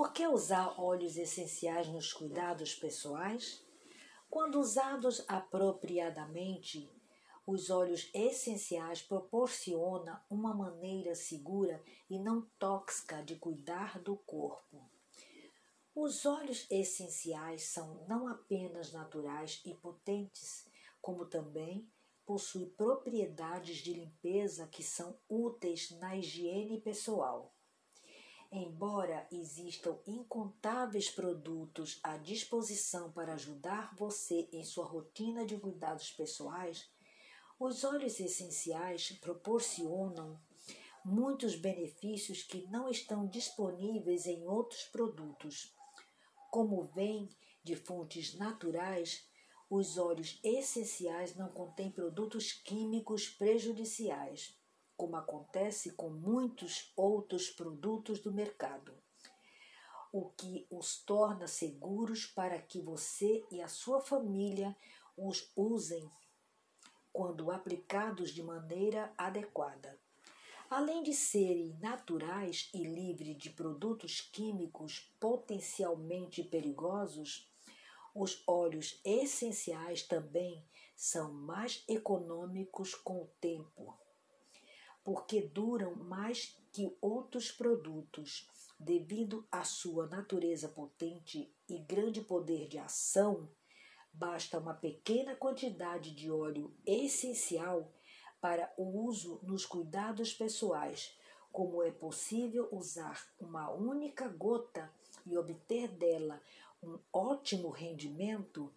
Por que usar óleos essenciais nos cuidados pessoais? Quando usados apropriadamente, os óleos essenciais proporcionam uma maneira segura e não tóxica de cuidar do corpo. Os óleos essenciais são não apenas naturais e potentes, como também possuem propriedades de limpeza que são úteis na higiene pessoal. Embora existam incontáveis produtos à disposição para ajudar você em sua rotina de cuidados pessoais, os óleos essenciais proporcionam muitos benefícios que não estão disponíveis em outros produtos. Como vêm de fontes naturais, os óleos essenciais não contêm produtos químicos prejudiciais como acontece com muitos outros produtos do mercado, o que os torna seguros para que você e a sua família os usem quando aplicados de maneira adequada. Além de serem naturais e livres de produtos químicos potencialmente perigosos, os óleos essenciais também são mais econômicos com o tempo porque duram mais que outros produtos, devido à sua natureza potente e grande poder de ação. Basta uma pequena quantidade de óleo essencial para o uso nos cuidados pessoais, como é possível usar uma única gota e obter dela um ótimo rendimento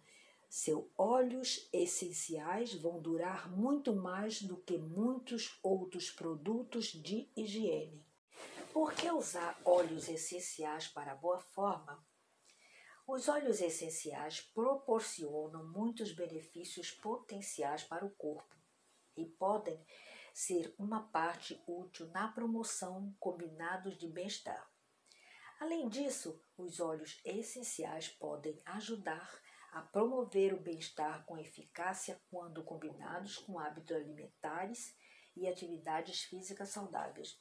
seus óleos essenciais vão durar muito mais do que muitos outros produtos de higiene. Por que usar óleos essenciais para boa forma? Os óleos essenciais proporcionam muitos benefícios potenciais para o corpo e podem ser uma parte útil na promoção combinados de bem-estar. Além disso, os óleos essenciais podem ajudar a promover o bem-estar com eficácia quando combinados com hábitos alimentares e atividades físicas saudáveis,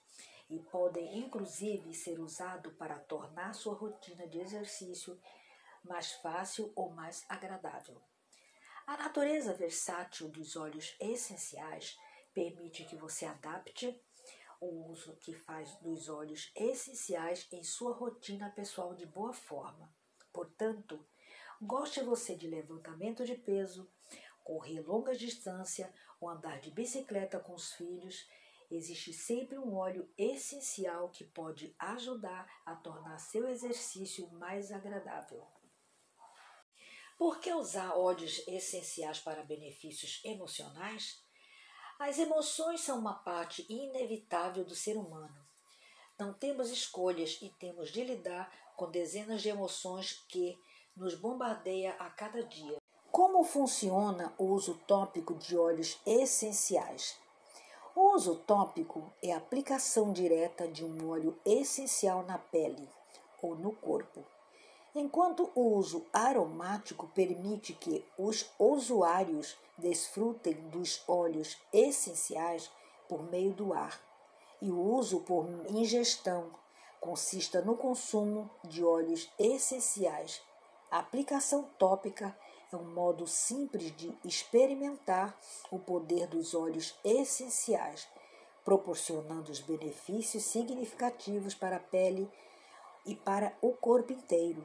e podem inclusive ser usados para tornar sua rotina de exercício mais fácil ou mais agradável. A natureza versátil dos óleos essenciais permite que você adapte o uso que faz dos óleos essenciais em sua rotina pessoal de boa forma. Portanto, Goste você de levantamento de peso, correr longas distâncias ou andar de bicicleta com os filhos, existe sempre um óleo essencial que pode ajudar a tornar seu exercício mais agradável. Por que usar óleos essenciais para benefícios emocionais? As emoções são uma parte inevitável do ser humano. Não temos escolhas e temos de lidar com dezenas de emoções que nos bombardeia a cada dia. Como funciona o uso tópico de óleos essenciais? O uso tópico é a aplicação direta de um óleo essencial na pele ou no corpo, enquanto o uso aromático permite que os usuários desfrutem dos óleos essenciais por meio do ar, e o uso por ingestão consista no consumo de óleos essenciais a aplicação tópica é um modo simples de experimentar o poder dos óleos essenciais, proporcionando os benefícios significativos para a pele e para o corpo inteiro.